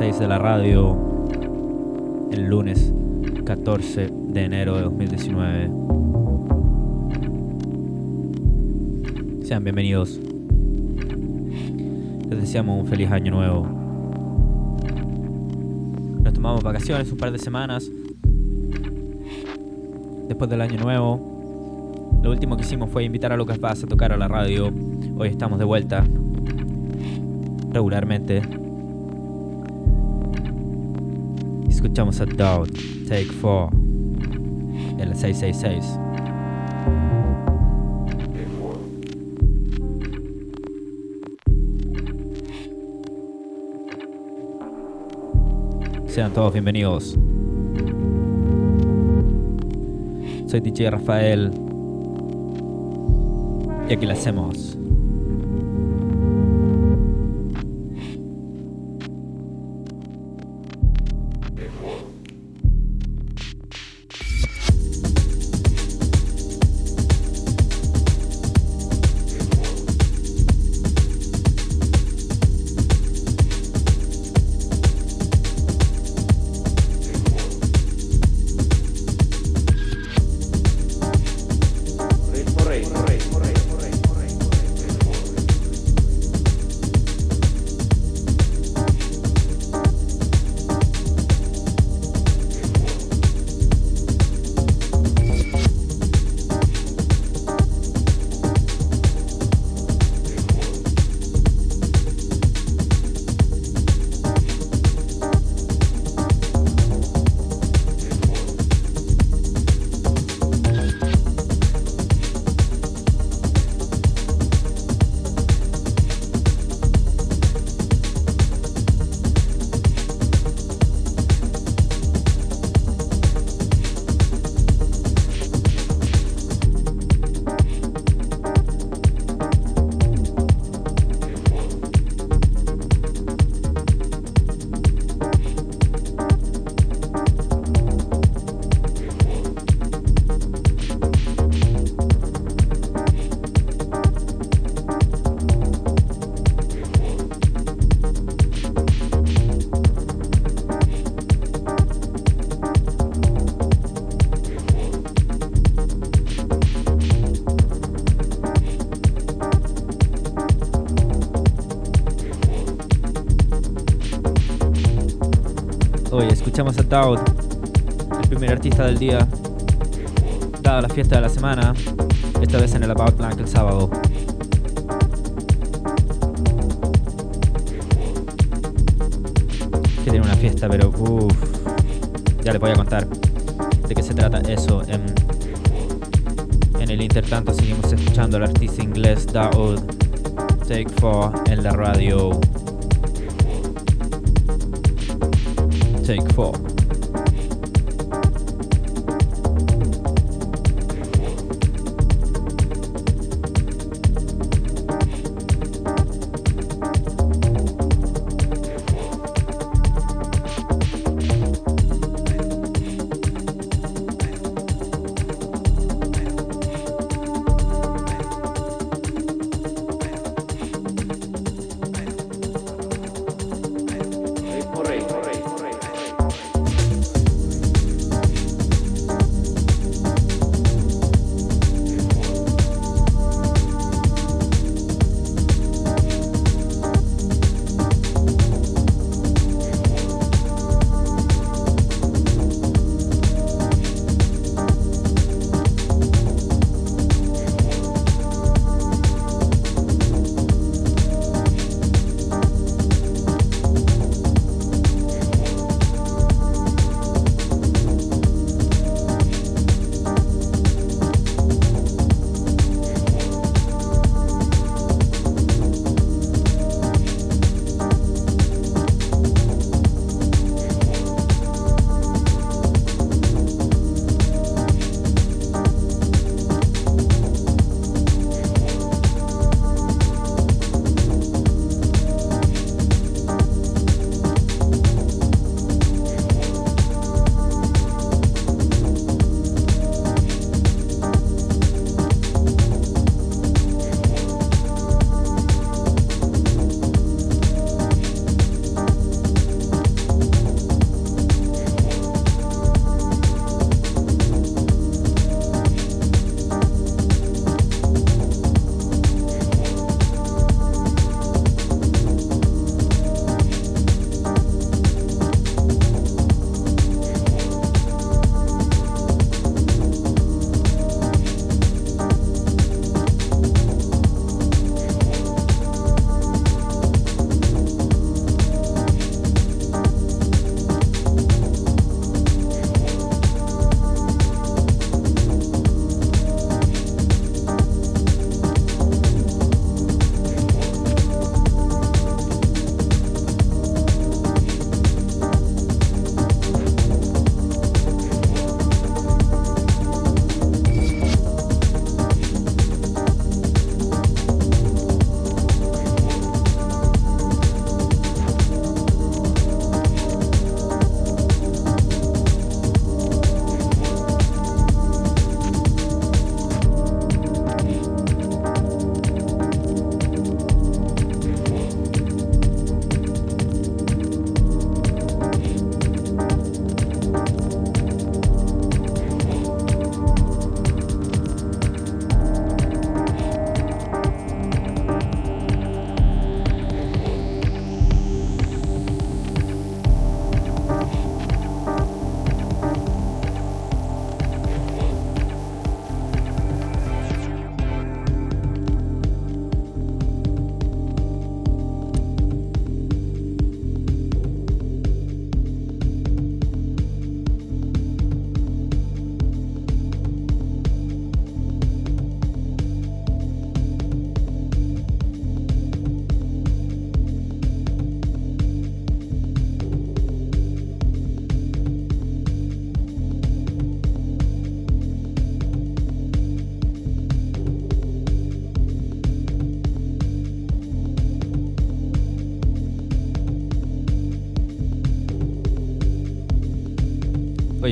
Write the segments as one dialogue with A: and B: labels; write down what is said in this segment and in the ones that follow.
A: 6 de la radio, el lunes 14 de enero de 2019. Sean bienvenidos. Les deseamos un feliz año nuevo. Nos tomamos vacaciones un par de semanas. Después del año nuevo, lo último que hicimos fue invitar a Lucas Vaz a tocar a la radio. Hoy estamos de vuelta. Regularmente. Escuchamos a Doubt, Take 4, el 666. Sean todos bienvenidos. Soy DJ Rafael y aquí lo hacemos. Doubt, el primer artista del día, dada la fiesta de la semana, esta vez en el About Blank el sábado. Que tiene una fiesta, pero uff, ya les voy a contar de qué se trata eso. En, en el intertanto seguimos escuchando al artista inglés Daoud Take Four en la radio. Take 4.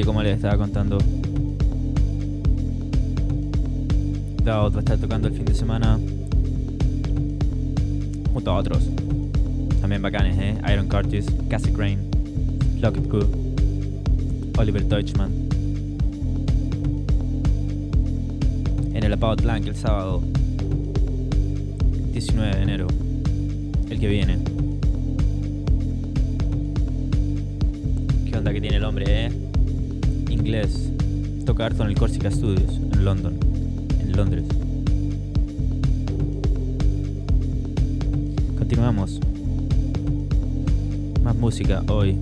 A: Como les estaba contando, Dao va a estar tocando el fin de semana junto a otros. También bacanes, ¿eh? Iron Curtis, Cassie Crane, Lockett Cook, Oliver Deutschman. En el About Blank el sábado 19 de enero, el que viene. ¿Qué onda que tiene el hombre, eh? Inglés. Toca harto en el Corsica Studios, en London, en Londres. Continuamos. Más música hoy.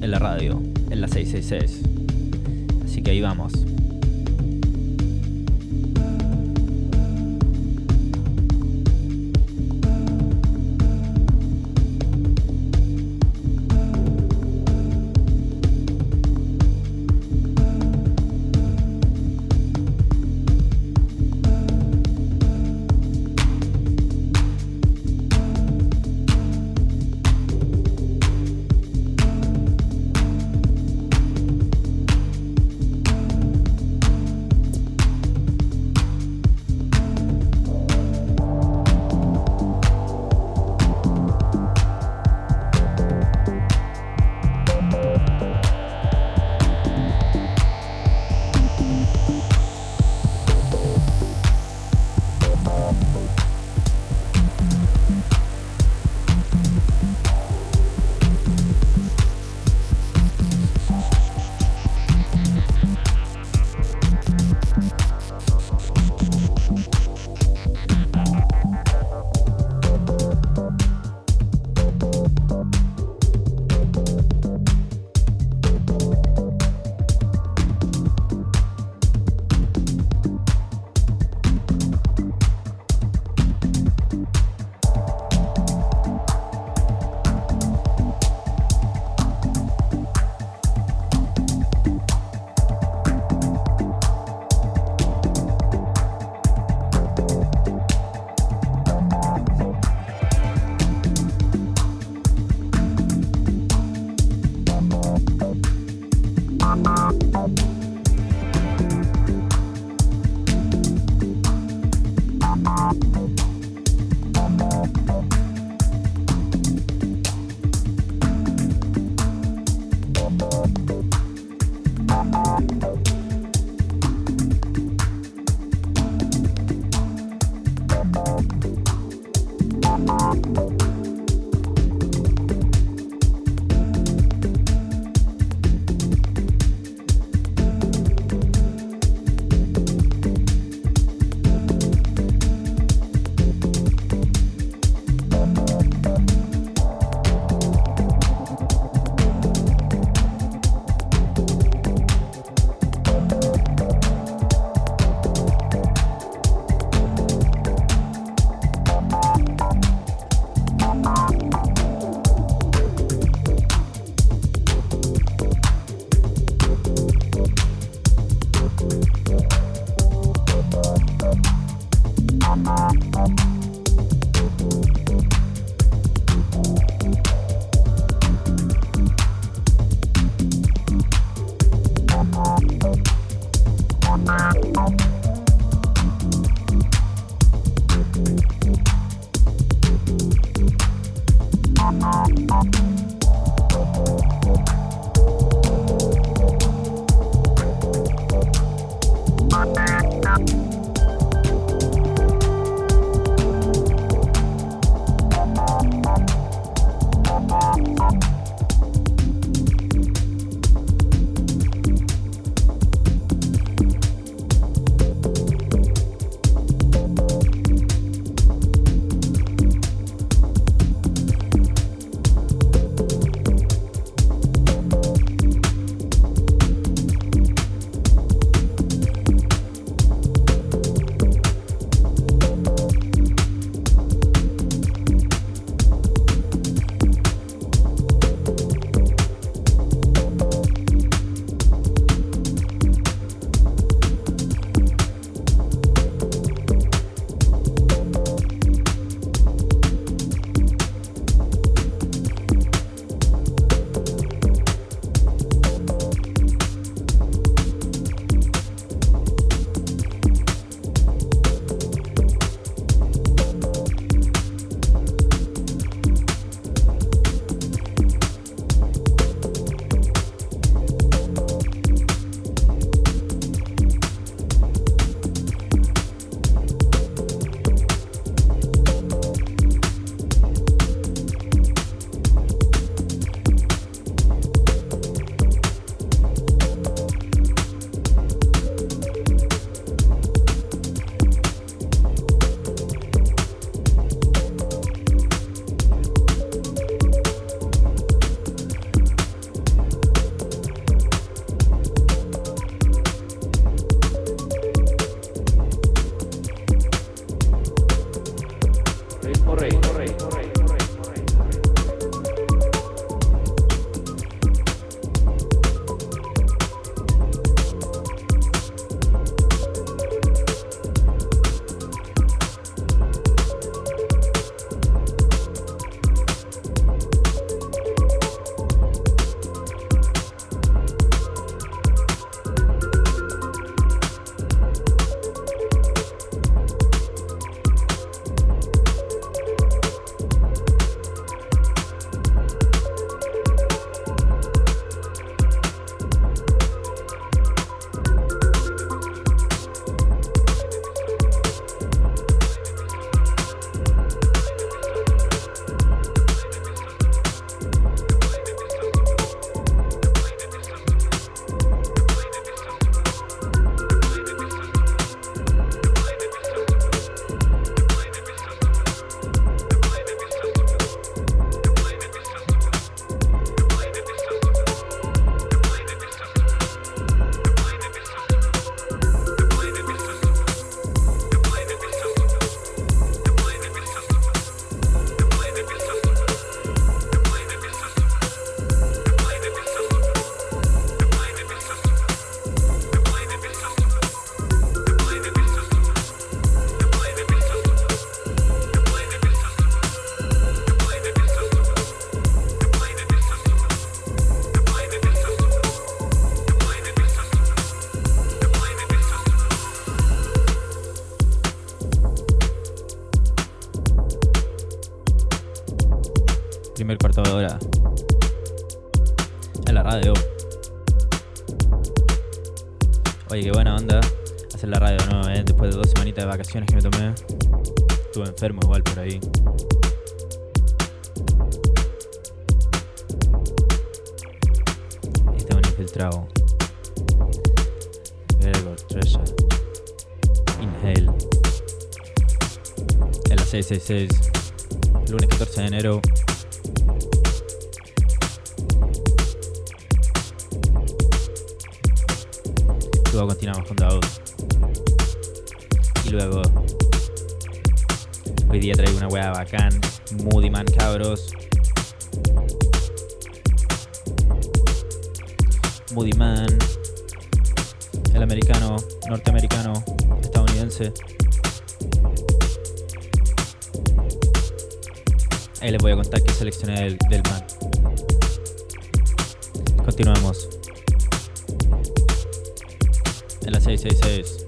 A: En la radio, en la 666. Así que ahí vamos. Vacaciones que me tomé. Estuve enfermo igual por ahí. Este es un infiltrado. Gregor, Treasure. Inhale. En la 666. Lunes 14 de enero. Luego continuamos con Daud. Luego. Hoy día traigo una weá bacán. Moody Man, cabros. Moody Man. El americano, norteamericano, estadounidense. Ahí les voy a contar qué seleccioné del, del man. Continuamos. En la 666.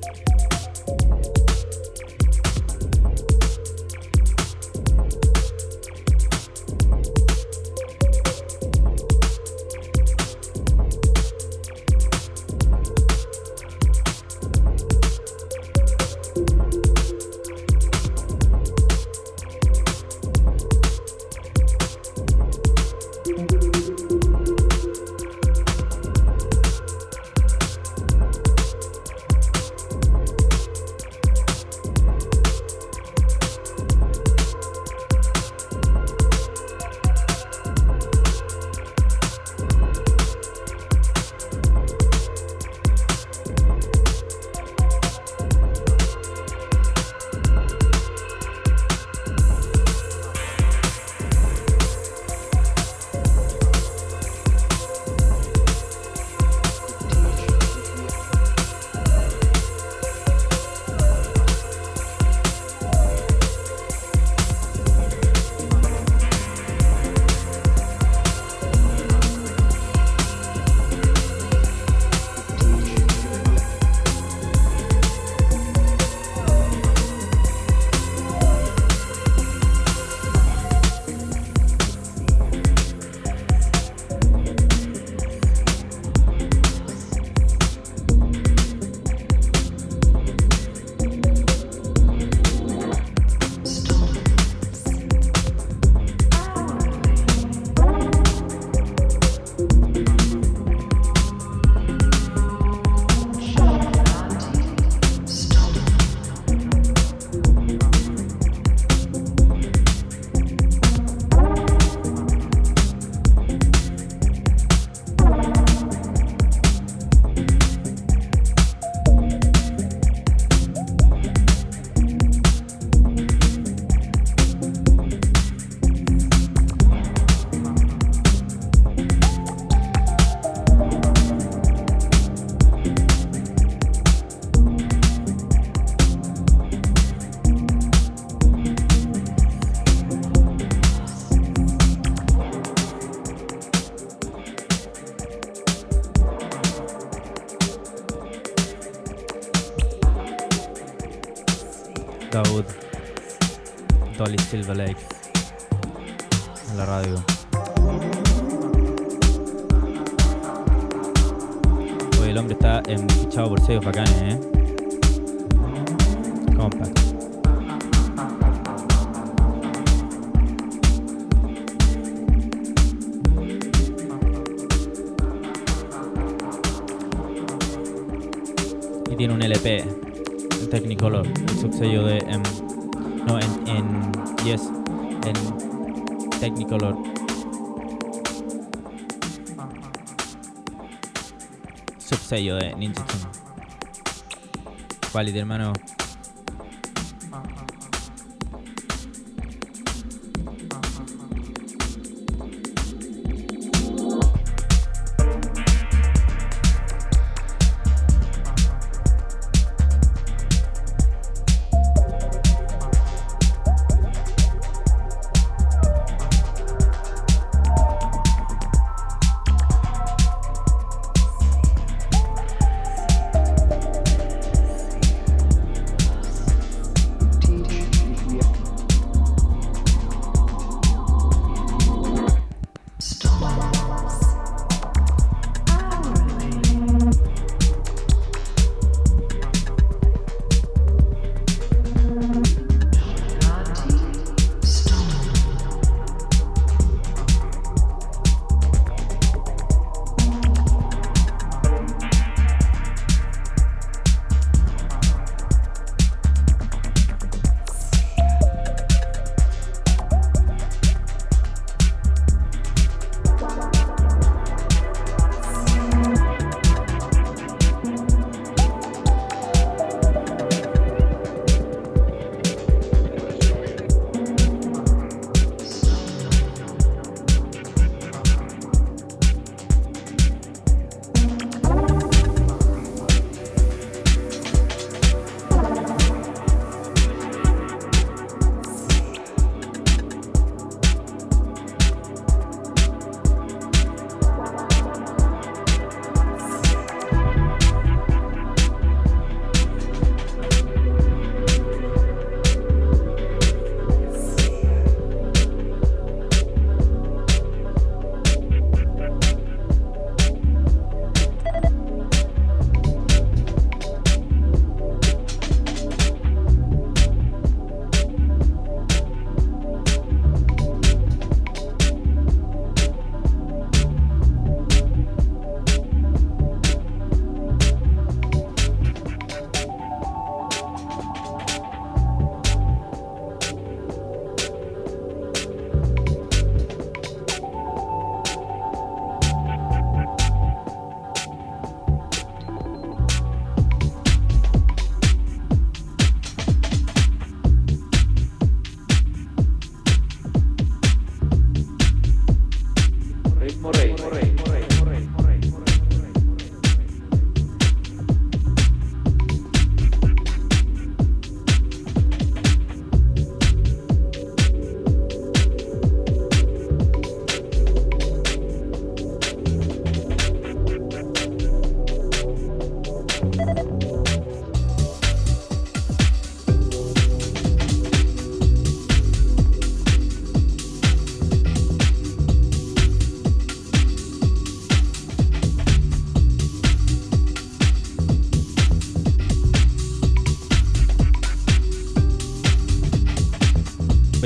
A: Daoud, Dolly Silver Lake, en la radio. Hoy el hombre está fichado por sellos bacanes, ¿eh? Compact. Y tiene un LP Technicolor, el subsello de. em, no, en, en. Yes, en Technicolor. Subsello de Ninja Tune. Quality, hermano.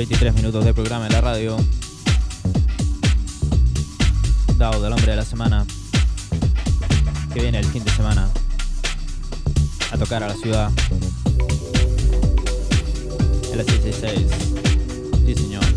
A: 23 minutos de programa en la radio. Dado del hombre de la semana. Que viene el fin de semana. A tocar a la ciudad. En la 666. Sí, señor.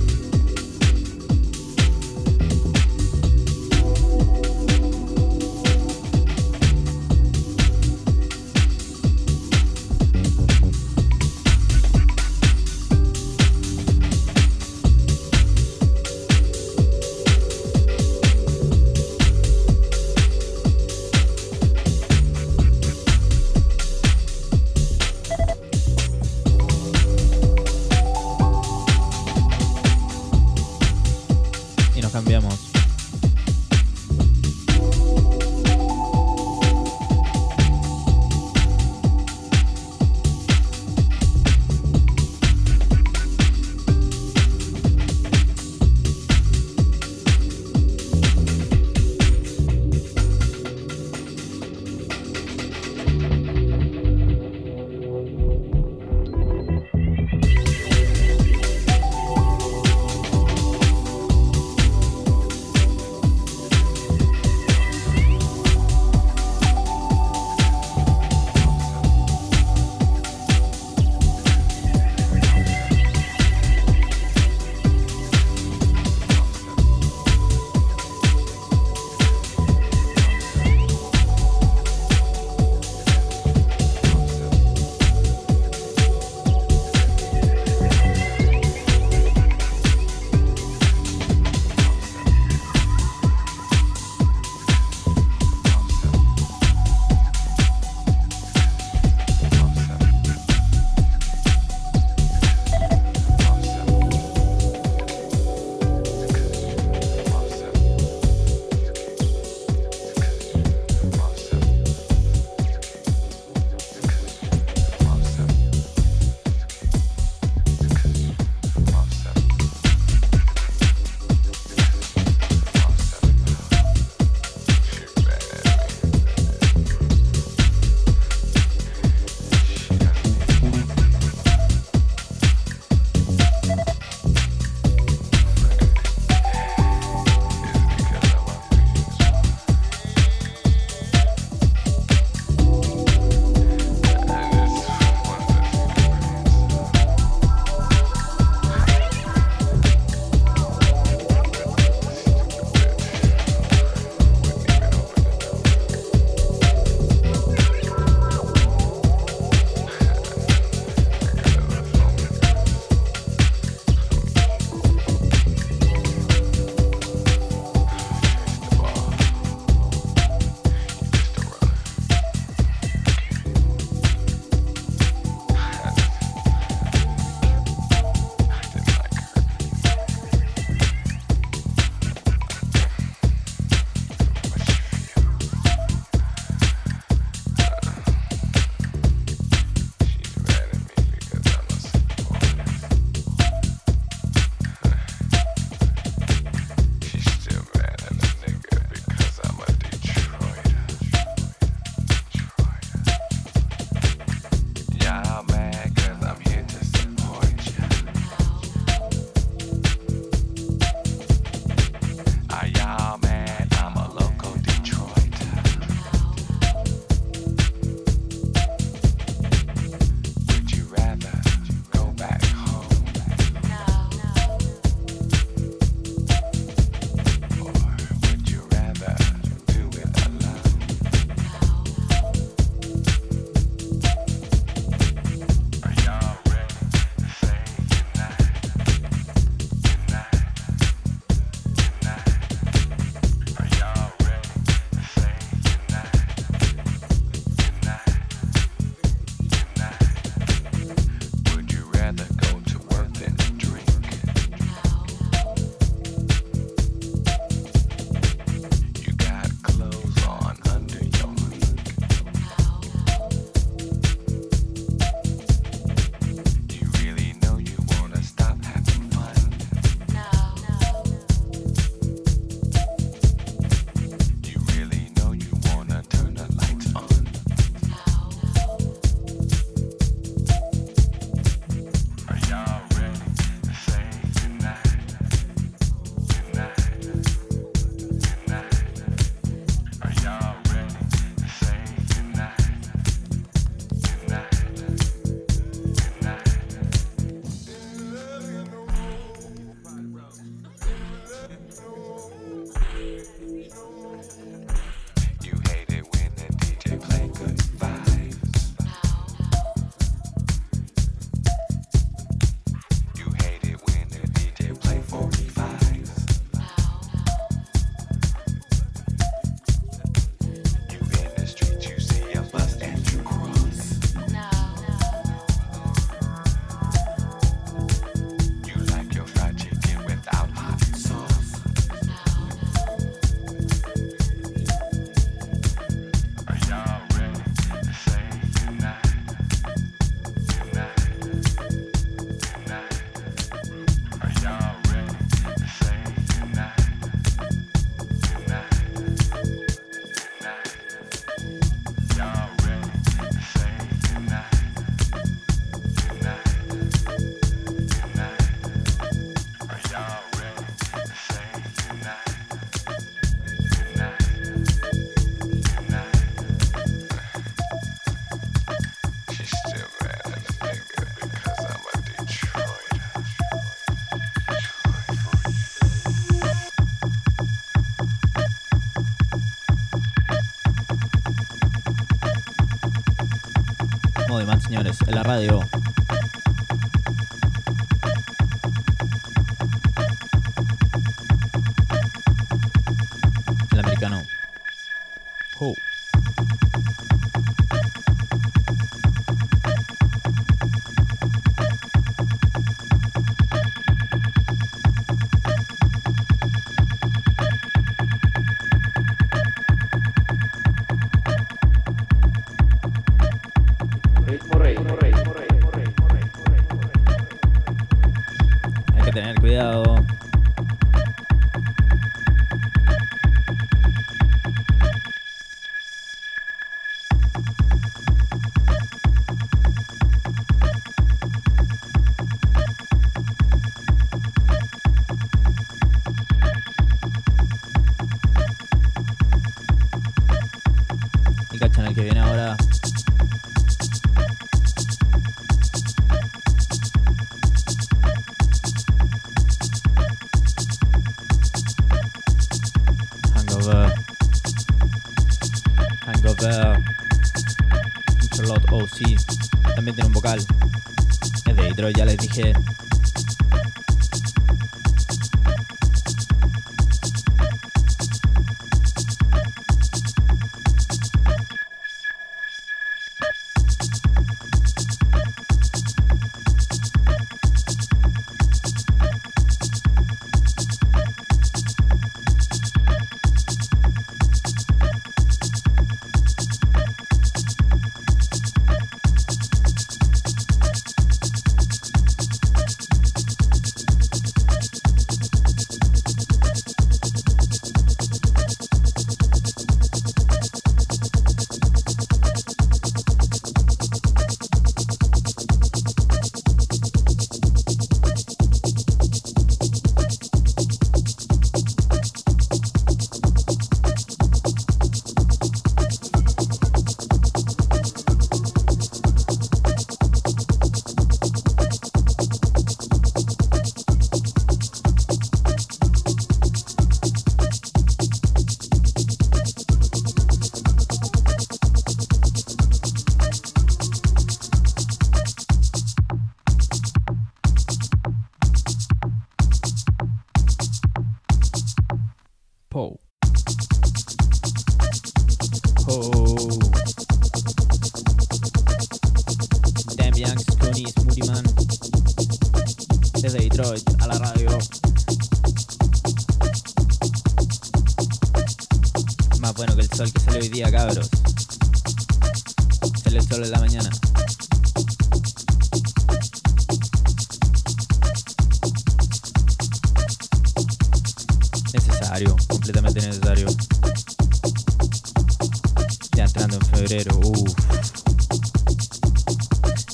A: en la radio.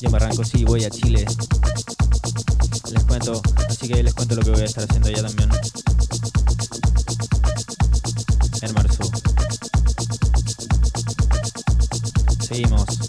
A: Yo me arranco sí, voy a Chile. Les cuento, así que les cuento lo que voy a estar haciendo ya también. En marzo. Seguimos.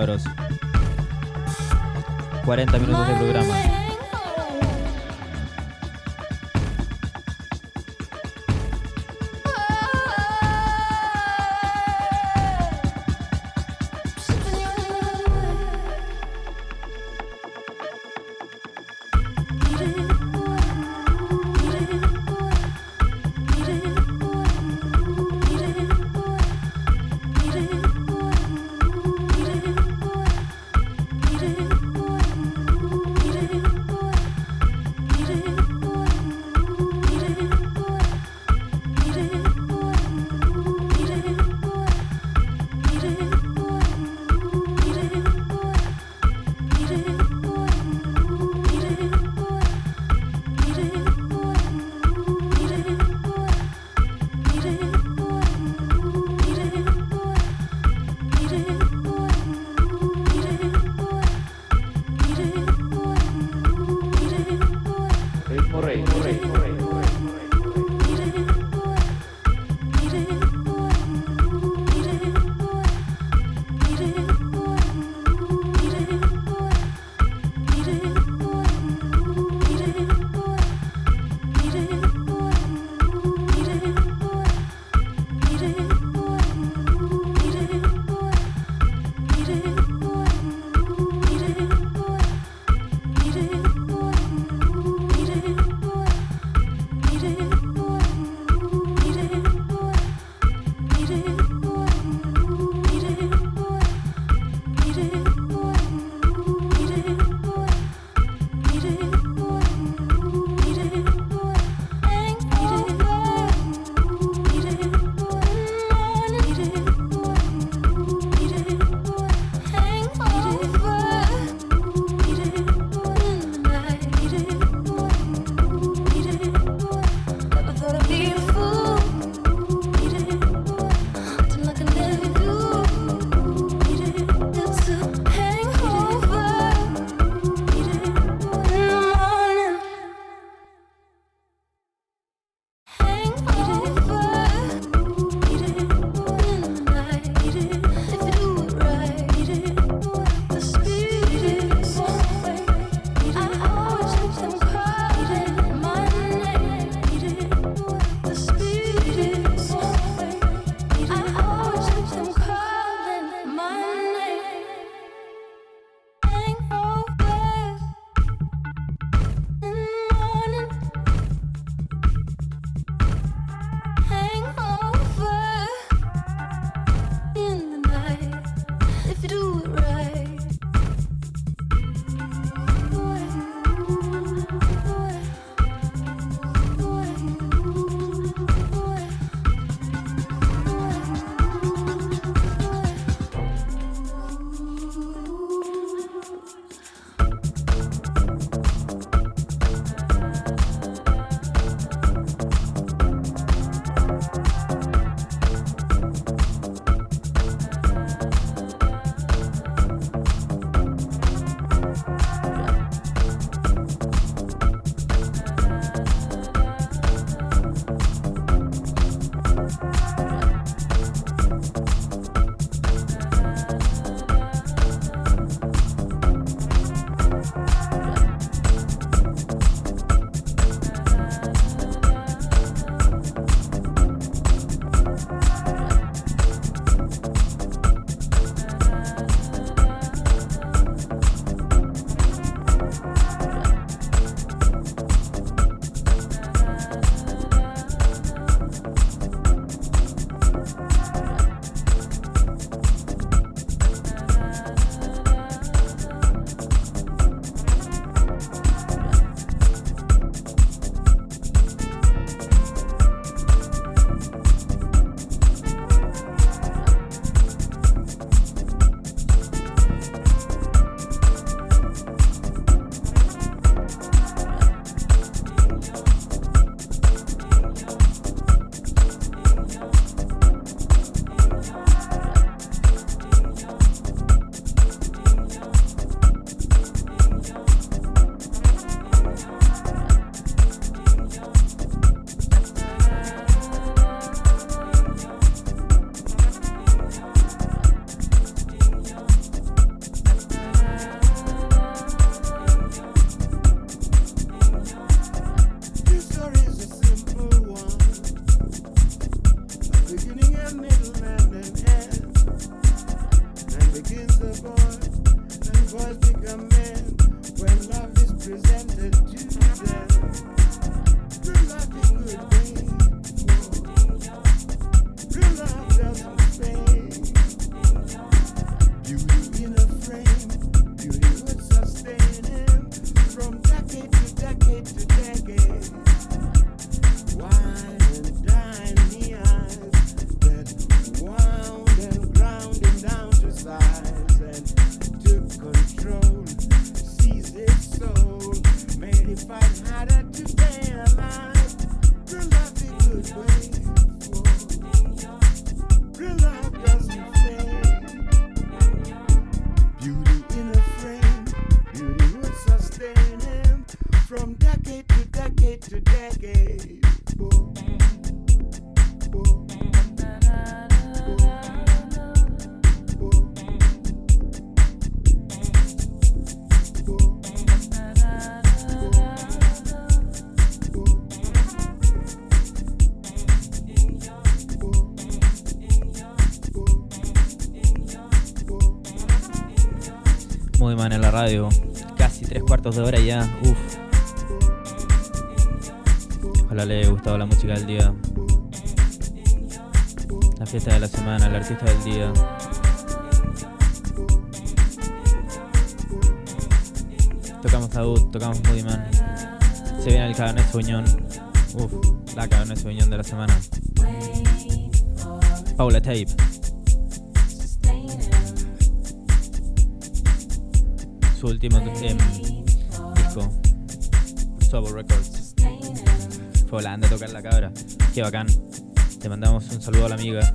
B: Cabros. 40 minutos de programa.
A: De hora ya. Uf. Ojalá le haya gustado la música del día. La fiesta de la semana, el artista del día. Tocamos Taúd, tocamos Man Se viene el Cabernet Sauvignon. Uf, la Cabernet Sauvignon de la semana. Paula Tape. su último disco, Sobo Records. Fue volando a tocar la cabra. Qué bacán. Te mandamos un saludo a la amiga.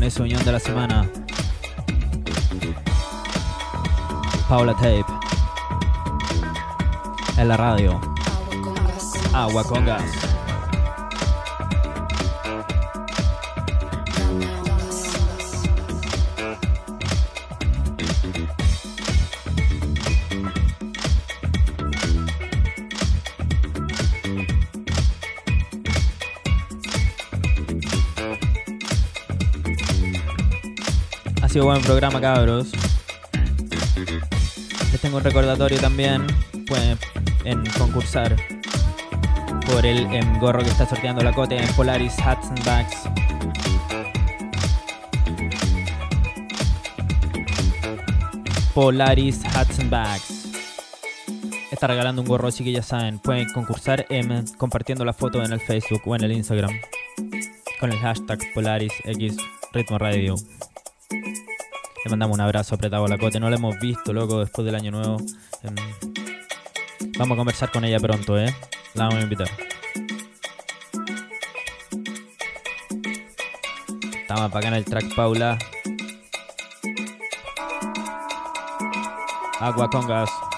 A: En esa unión de la semana. Paula Tape. En la radio. Agua con gas. Ha sido buen programa, cabros. Les tengo un recordatorio también. Pueden en concursar por el gorro que está sorteando la Cote en Polaris Hats and Bags. Polaris Hats and Bags. Está regalando un gorro, así que ya saben, pueden concursar compartiendo la foto en el Facebook o en el Instagram con el hashtag Polaris X Ritmo Radio. Mandamos un abrazo apretado a la Cote. No la hemos visto, loco, después del año nuevo. Em, vamos a conversar con ella pronto, ¿eh? La vamos a invitar. Estamos para acá en el track Paula. Agua con.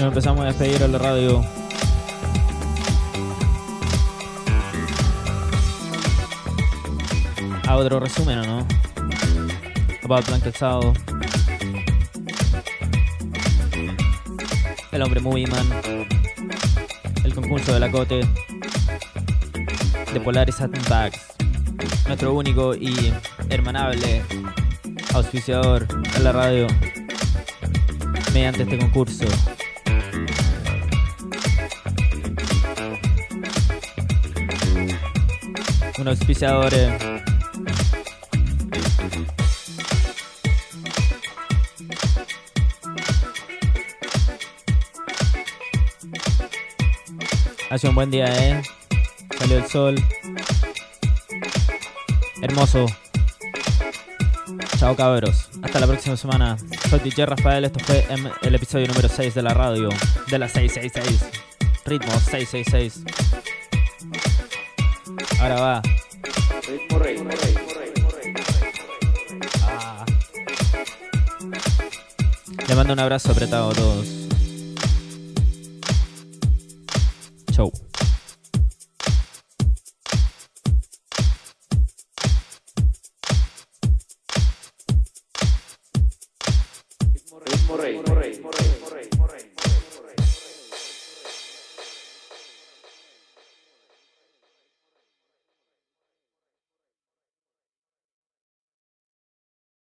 A: Nos empezamos a despedir a la radio. A otro resumen, ¿o no? About Blanket Sao. El hombre Movie Man. El concurso de la Cote. De Polaris Bags. Nuestro único y hermanable auspiciador en la radio mediante este concurso. Un auspiciador Hace un buen día, ¿eh? Salió el sol. Hermoso. Chao cabros. Hasta la próxima semana. Soy DJ Rafael. Esto fue el episodio número 6 de la radio. De la 666. Ritmo 666. Ahora va. Ah. Le mando un abrazo apretado a todos.